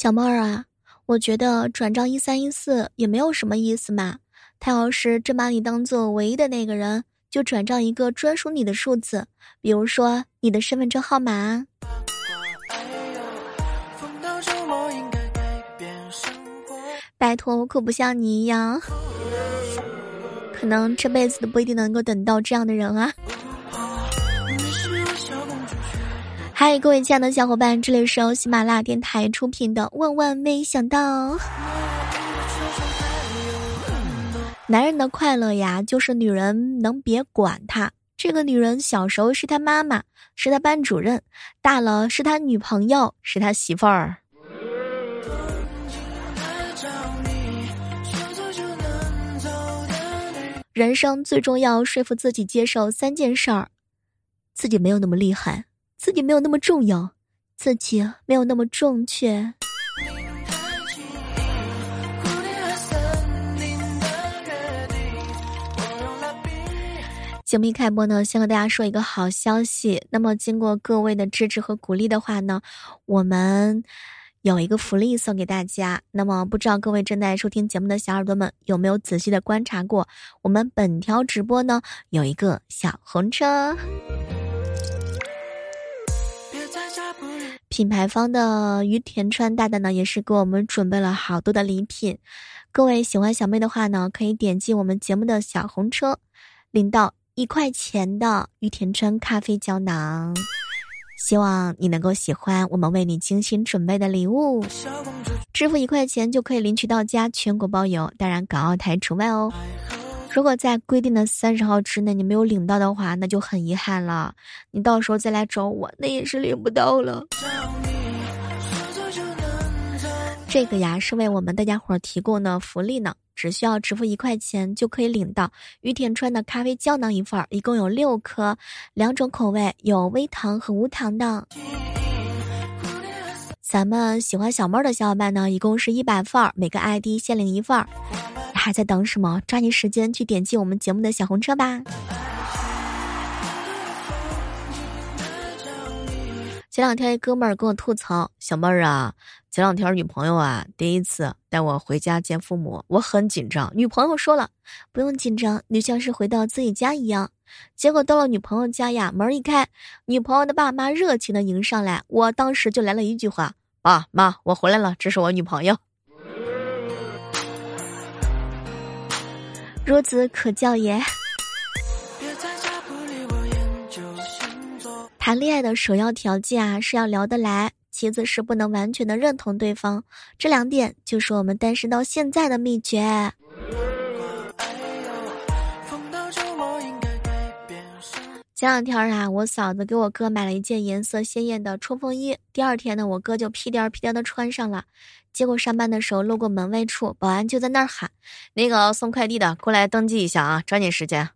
小妹儿啊，我觉得转账一三一四也没有什么意思嘛。他要是真把你当做唯一的那个人，就转账一个专属你的数字，比如说你的身份证号码。拜托，我可不像你一样，可能这辈子都不一定能够等到这样的人啊。嗨，各位亲爱的小伙伴，这里是由喜马拉雅电台出品的《万万没想到》。男人的快乐呀，就是女人能别管他。这个女人小时候是他妈妈，是他班主任；大了是他女朋友，是他媳妇儿。人生最重要，说服自己接受三件事儿：自己没有那么厉害。自己没有那么重要，自己没有那么正确。节目一开播呢，先和大家说一个好消息。那么，经过各位的支持和鼓励的话呢，我们有一个福利送给大家。那么，不知道各位正在收听节目的小耳朵们有没有仔细的观察过，我们本条直播呢有一个小红车。品牌方的于田川大大呢，也是给我们准备了好多的礼品。各位喜欢小妹的话呢，可以点击我们节目的小红车，领到一块钱的于田川咖啡胶囊。希望你能够喜欢我们为你精心准备的礼物。支付一块钱就可以领取到家，全国包邮，当然港澳台除外哦。如果在规定的三十号之内你没有领到的话，那就很遗憾了。你到时候再来找我，那也是领不到了。这个呀是为我们大家伙提供的福利呢，只需要支付一块钱就可以领到于田川的咖啡胶囊一份，一共有六颗，两种口味，有微糖和无糖的。咱们喜欢小妹的小伙伴呢，一共是一百份儿，每个 ID 限领一份儿。还在等什么？抓紧时间去点击我们节目的小红车吧。前两天一哥们儿跟我吐槽：“小妹儿啊，前两天女朋友啊第一次带我回家见父母，我很紧张。女朋友说了，不用紧张，你像是回到自己家一样。结果到了女朋友家呀，门一开，女朋友的爸妈热情的迎上来，我当时就来了一句话：爸妈，我回来了，这是我女朋友。孺子可教也。谈恋爱的首要条件啊，是要聊得来；其次是不能完全的认同对方。这两点就是我们单身到现在的秘诀。前两天啊，我嫂子给我哥买了一件颜色鲜艳的冲锋衣。第二天呢，我哥就屁颠儿屁颠儿的穿上了。结果上班的时候路过门卫处，保安就在那儿喊：“那个送快递的，过来登记一下啊，抓紧时间。”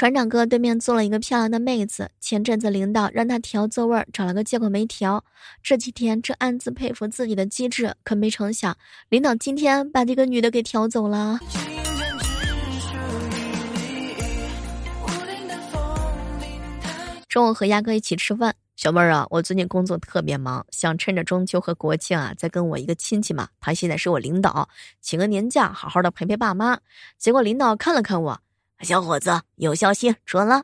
船长哥对面坐了一个漂亮的妹子，前阵子领导让他调座位，找了个借口没调。这几天正暗自佩服自己的机智，可没成想，领导今天把这个女的给调走了。中午和鸭哥一起吃饭，小妹儿啊，我最近工作特别忙，想趁着中秋和国庆啊，再跟我一个亲戚嘛，他现在是我领导，请个年假，好好的陪陪爸妈。结果领导看了看我，小伙子有消息准了。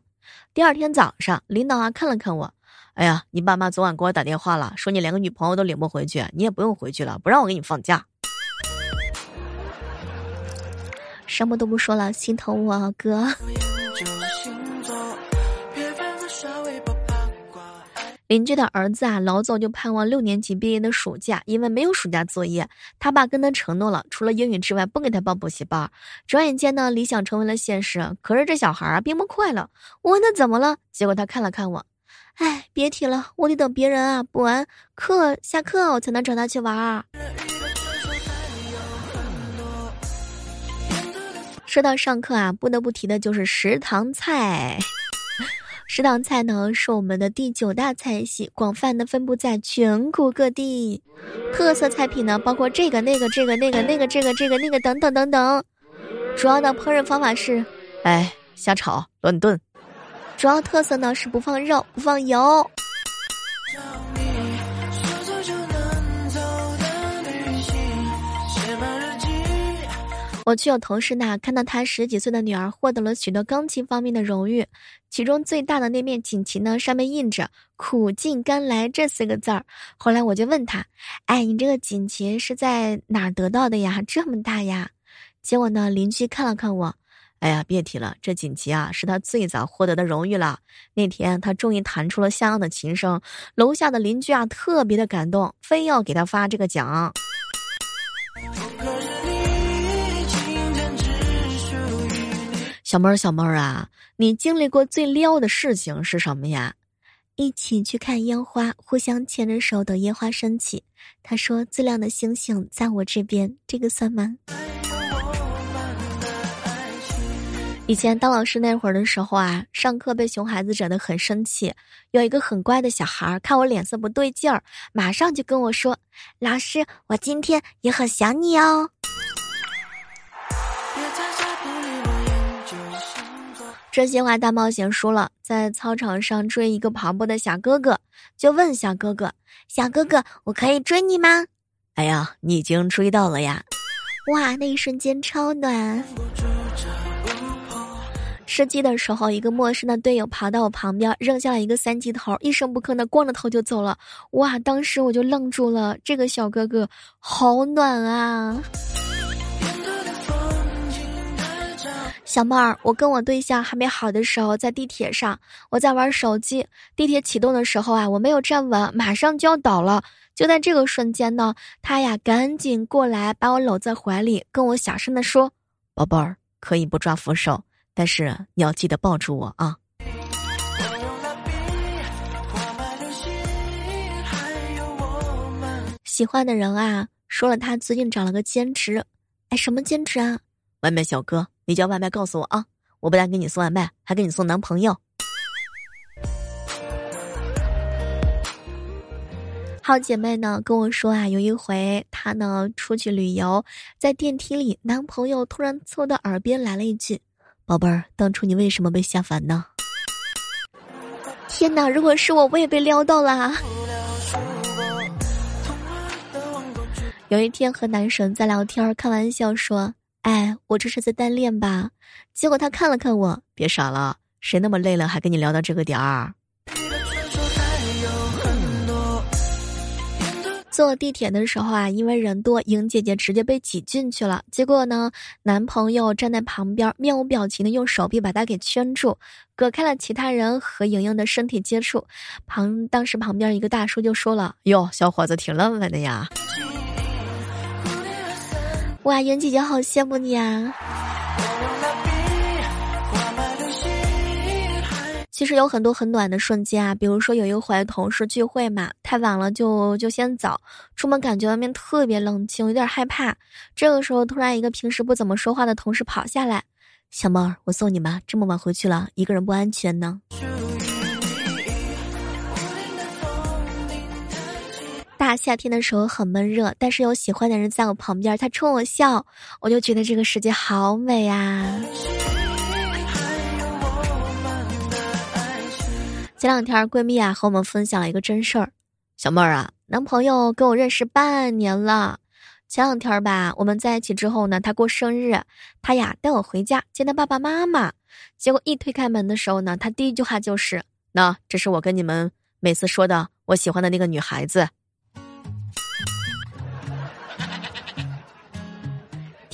第二天早上，领导啊看了看我，哎呀，你爸妈昨晚给我打电话了，说你连个女朋友都领不回去，你也不用回去了，不让我给你放假。什么都不说了，心疼我哥。邻居的儿子啊，老早就盼望六年级毕业的暑假，因为没有暑假作业，他爸跟他承诺了，除了英语之外，不给他报补习班。转眼间呢，理想成为了现实。可是这小孩啊，并不快乐。我问他怎么了，结果他看了看我，哎，别提了，我得等别人啊补完课下课，我才能找他去玩。说到上课啊，不得不提的就是食堂菜。食堂菜呢是我们的第九大菜系，广泛的分布在全国各地。特色菜品呢包括这个、那个、这个、那个、那个、这个、这个、那个等等等等。主要的烹饪方法是，哎，瞎炒、乱炖。主要特色呢是不放肉，不放油。我去有同事那看到他十几岁的女儿获得了许多钢琴方面的荣誉，其中最大的那面锦旗呢，上面印着“苦尽甘来”这四个字儿。后来我就问他：“哎，你这个锦旗是在哪儿得到的呀？这么大呀？”结果呢，邻居看了看我：“哎呀，别提了，这锦旗啊，是他最早获得的荣誉了。那天他终于弹出了像样的琴声，楼下的邻居啊，特别的感动，非要给他发这个奖。”小妹儿，小妹儿啊，你经历过最撩的事情是什么呀？一起去看烟花，互相牵着手等烟花升起。他说：“最亮的星星在我这边，这个算吗？”以前当老师那会儿的时候啊，上课被熊孩子惹得很生气。有一个很乖的小孩儿看我脸色不对劲儿，马上就跟我说：“老师，我今天也很想你哦。”真心话大冒险输了，在操场上追一个跑步的小哥哥，就问小哥哥：“小哥哥，我可以追你吗？”哎呀，你已经追到了呀！哇，那一瞬间超暖。吃鸡的时候，一个陌生的队友跑到我旁边，扔下了一个三级头，一声不吭的光着头就走了。哇，当时我就愣住了，这个小哥哥好暖啊！小妹儿，我跟我对象还没好的时候，在地铁上，我在玩手机。地铁启动的时候啊，我没有站稳，马上就要倒了。就在这个瞬间呢，他呀赶紧过来把我搂在怀里，跟我小声的说：“宝贝儿，可以不抓扶手，但是你要记得抱住我啊。”喜欢的人啊，说了他最近找了个兼职，哎，什么兼职啊？外卖小哥。你叫外卖告诉我啊！我不但给你送外卖，还给你送男朋友。好姐妹呢跟我说啊，有一回她呢出去旅游，在电梯里，男朋友突然凑到耳边来了一句：“宝贝儿，当初你为什么被下凡呢？”天哪！如果是我，我也被撩到了。有一天和男神在聊天，开玩笑说。哎，我这是在单恋吧？结果他看了看我，别傻了，谁那么累了还跟你聊到这个点儿？坐地铁的时候啊，因为人多，莹姐姐直接被挤进去了。结果呢，男朋友站在旁边，面无表情的用手臂把她给圈住，隔开了其他人和莹莹的身体接触。旁当时旁边一个大叔就说了：“哟，小伙子挺浪漫的呀。”哇，莹姐姐好羡慕你啊！其实有很多很暖的瞬间啊，比如说有一回同事聚会嘛，太晚了就就先走，出门感觉外面特别冷清，有点害怕。这个时候突然一个平时不怎么说话的同事跑下来，小猫，我送你吧，这么晚回去了，一个人不安全呢。大夏天的时候很闷热，但是有喜欢的人在我旁边，他冲我笑，我就觉得这个世界好美啊！前两天闺蜜啊和我们分享了一个真事儿，小妹儿啊，男朋友跟我认识半年了，前两天吧，我们在一起之后呢，他过生日，他呀带我回家见他爸爸妈妈，结果一推开门的时候呢，他第一句话就是：“那这是我跟你们每次说的我喜欢的那个女孩子。”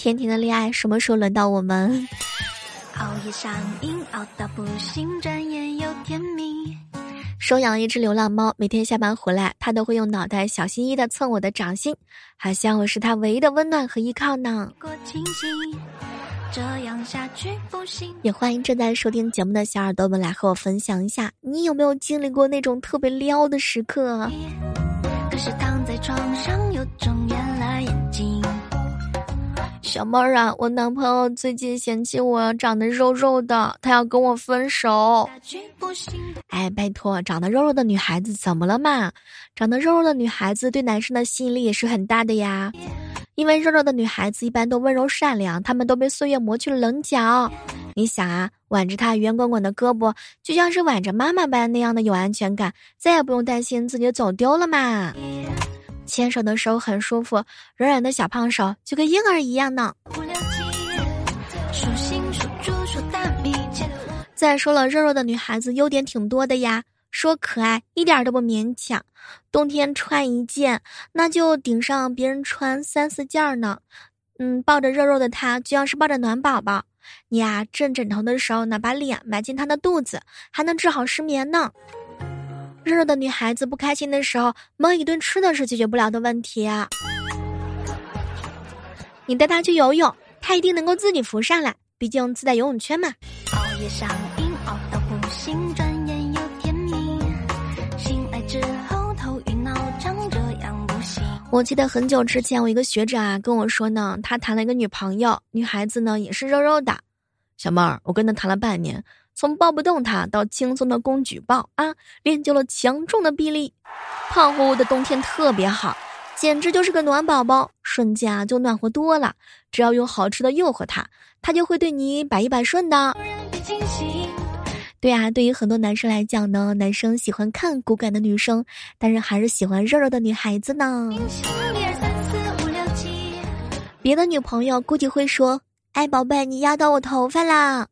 甜甜的恋爱什么时候轮到我们？熬夜上瘾，熬到不行，转眼又甜蜜。收养了一只流浪猫，每天下班回来，它都会用脑袋小心翼翼的蹭我的掌心，好像我是它唯一的温暖和依靠呢。这样下去不行。也欢迎正在收听节目的小耳朵们来和我分享一下，你有没有经历过那种特别撩的时刻？可是躺在床上又睁圆了眼睛。小妹儿啊，我男朋友最近嫌弃我长得肉肉的，他要跟我分手。哎，拜托，长得肉肉的女孩子怎么了嘛？长得肉肉的女孩子对男生的吸引力也是很大的呀。因为肉肉的女孩子一般都温柔善良，她们都被岁月磨去了棱角。你想啊，挽着她圆滚滚的胳膊，就像是挽着妈妈般那样的有安全感，再也不用担心自己走丢了嘛。牵手的时候很舒服，软软的小胖手就跟婴儿一样呢。再说了，肉肉的女孩子优点挺多的呀。说可爱一点都不勉强，冬天穿一件，那就顶上别人穿三四件呢。嗯，抱着肉肉的她就像是抱着暖宝宝。你呀，枕枕头的时候呢，把脸埋进她的肚子，还能治好失眠呢。肉肉的女孩子不开心的时候，蒙一顿吃的是解决不了的问题。啊你带她去游泳，她一定能够自己浮上来，毕竟自带游泳圈嘛。熬夜上瘾，熬到不行，转眼又天明。醒来之后头晕脑胀，这样不行。我记得很久之前，我一个学长啊跟我说呢，他谈了一个女朋友，女孩子呢也是肉肉的。小妹儿，我跟他谈了半年，从抱不动他到轻松的公举抱啊，练就了强壮的臂力。胖乎乎的冬天特别好，简直就是个暖宝宝，瞬间啊就暖和多了。只要用好吃的诱惑他，他就会对你百依百顺的。对啊，对于很多男生来讲呢，男生喜欢看骨感的女生，但是还是喜欢肉肉的女孩子呢。别的女朋友估计会说：“哎，宝贝，你压到我头发啦。”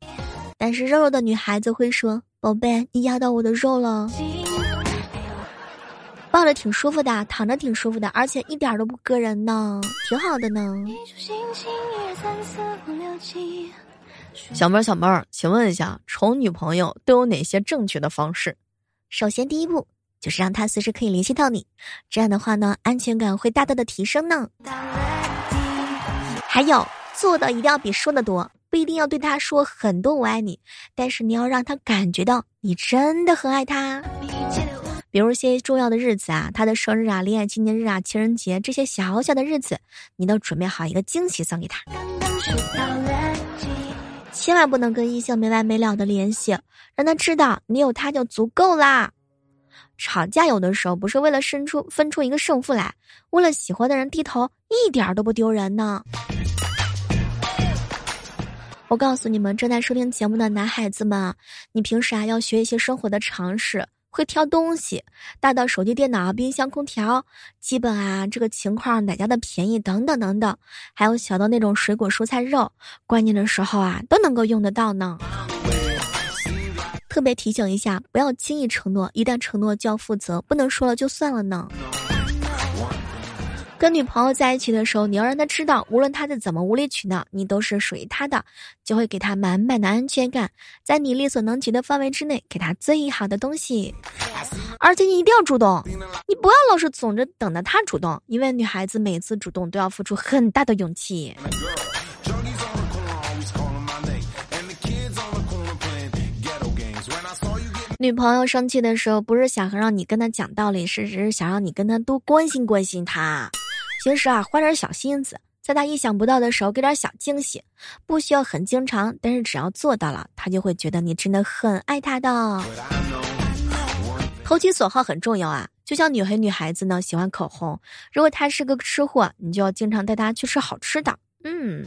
但是肉肉的女孩子会说：“宝贝，你压到我的肉了。”抱着挺舒服的，躺着挺舒服的，而且一点都不硌人呢，挺好的呢。小妹儿，小妹儿，请问一下，宠女朋友都有哪些正确的方式？首先，第一步就是让她随时可以联系到你，这样的话呢，安全感会大大的提升呢。还有，做的一定要比说的多，不一定要对他说很多“我爱你”，但是你要让他感觉到你真的很爱他。比如一些重要的日子啊，他的生日啊、恋爱纪念日啊、情人节这些小小的日子，你都准备好一个惊喜送给他。千万不能跟异性没完没了的联系，让他知道你有他就足够啦。吵架有的时候不是为了分出分出一个胜负来，为了喜欢的人低头一点都不丢人呢。我告诉你们正在收听节目的男孩子们，你平时啊要学一些生活的常识。会挑东西，大到手机、电脑、冰箱、空调，基本啊这个情况哪家的便宜等等等等，还有小到那种水果、蔬菜、肉，关键的时候啊都能够用得到呢。特别提醒一下，不要轻易承诺，一旦承诺就要负责，不能说了就算了呢。跟女朋友在一起的时候，你要让她知道，无论她是怎么无理取闹，你都是属于她的，就会给她满满的安全感，在你力所能及的范围之内，给她最好的东西。而且你一定要主动，你不要老是总着等着她主动，因为女孩子每次主动都要付出很大的勇气。女朋友生气的时候，不是想和让你跟她讲道理，是只是想让你跟她多关心关心她。平时啊，花点小心思，在他意想不到的时候给点小惊喜，不需要很经常，但是只要做到了，他就会觉得你真的很爱他的。投其所好很重要啊，就像女孩女孩子呢喜欢口红，如果她是个吃货，你就要经常带她去吃好吃的，嗯，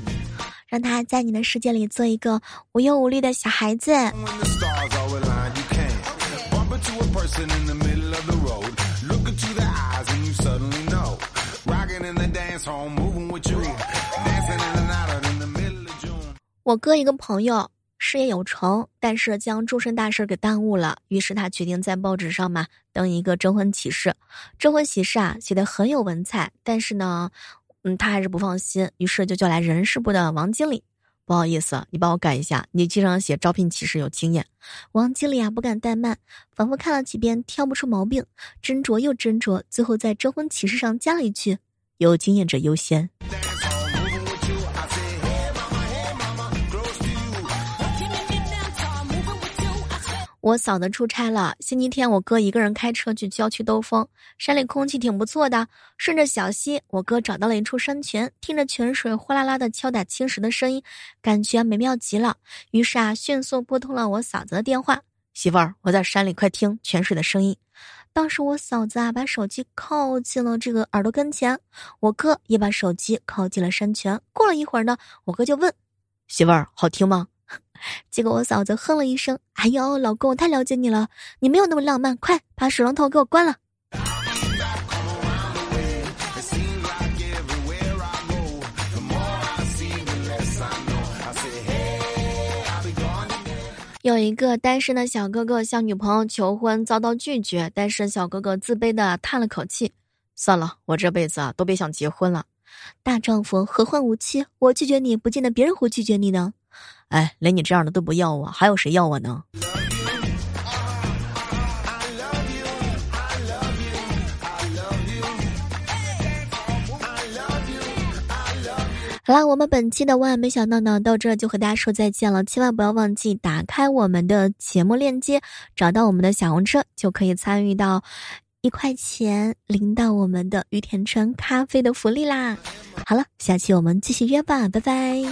让她在你的世界里做一个无忧无虑的小孩子。我哥一个朋友事业有成，但是将终身大事给耽误了，于是他决定在报纸上嘛登一个征婚启事。征婚启事啊写的很有文采，但是呢，嗯，他还是不放心，于是就叫来人事部的王经理。不好意思，你帮我改一下，你经常写招聘启事有经验。王经理啊不敢怠慢，反复看了几遍，挑不出毛病，斟酌又斟酌，最后在征婚启事上加了一句：“有经验者优先。”我嫂子出差了，星期天我哥一个人开车去郊区兜风，山里空气挺不错的。顺着小溪，我哥找到了一处山泉，听着泉水哗啦啦的敲打青石的声音，感觉美妙极了。于是啊，迅速拨通了我嫂子的电话：“媳妇儿，我在山里，快听泉水的声音。”当时我嫂子啊把手机靠近了这个耳朵跟前，我哥也把手机靠近了山泉。过了一会儿呢，我哥就问媳妇儿好听吗？结果我嫂子哼了一声：“哎呦，老公，我太了解你了，你没有那么浪漫，快把水龙头给我关了。”有一个单身的小哥哥向女朋友求婚遭到拒绝，单身小哥哥自卑的叹了口气：“算了，我这辈子啊都别想结婚了。”大丈夫何患无妻？我拒绝你不见得别人会拒绝你呢。哎，连你这样的都不要我，还有谁要我呢？好了，我们本期的万万没想到呢，到这就和大家说再见了。千万不要忘记打开我们的节目链接，找到我们的小红车，就可以参与到一块钱领到我们的于田川咖啡的福利啦。好了，下期我们继续约吧，拜拜。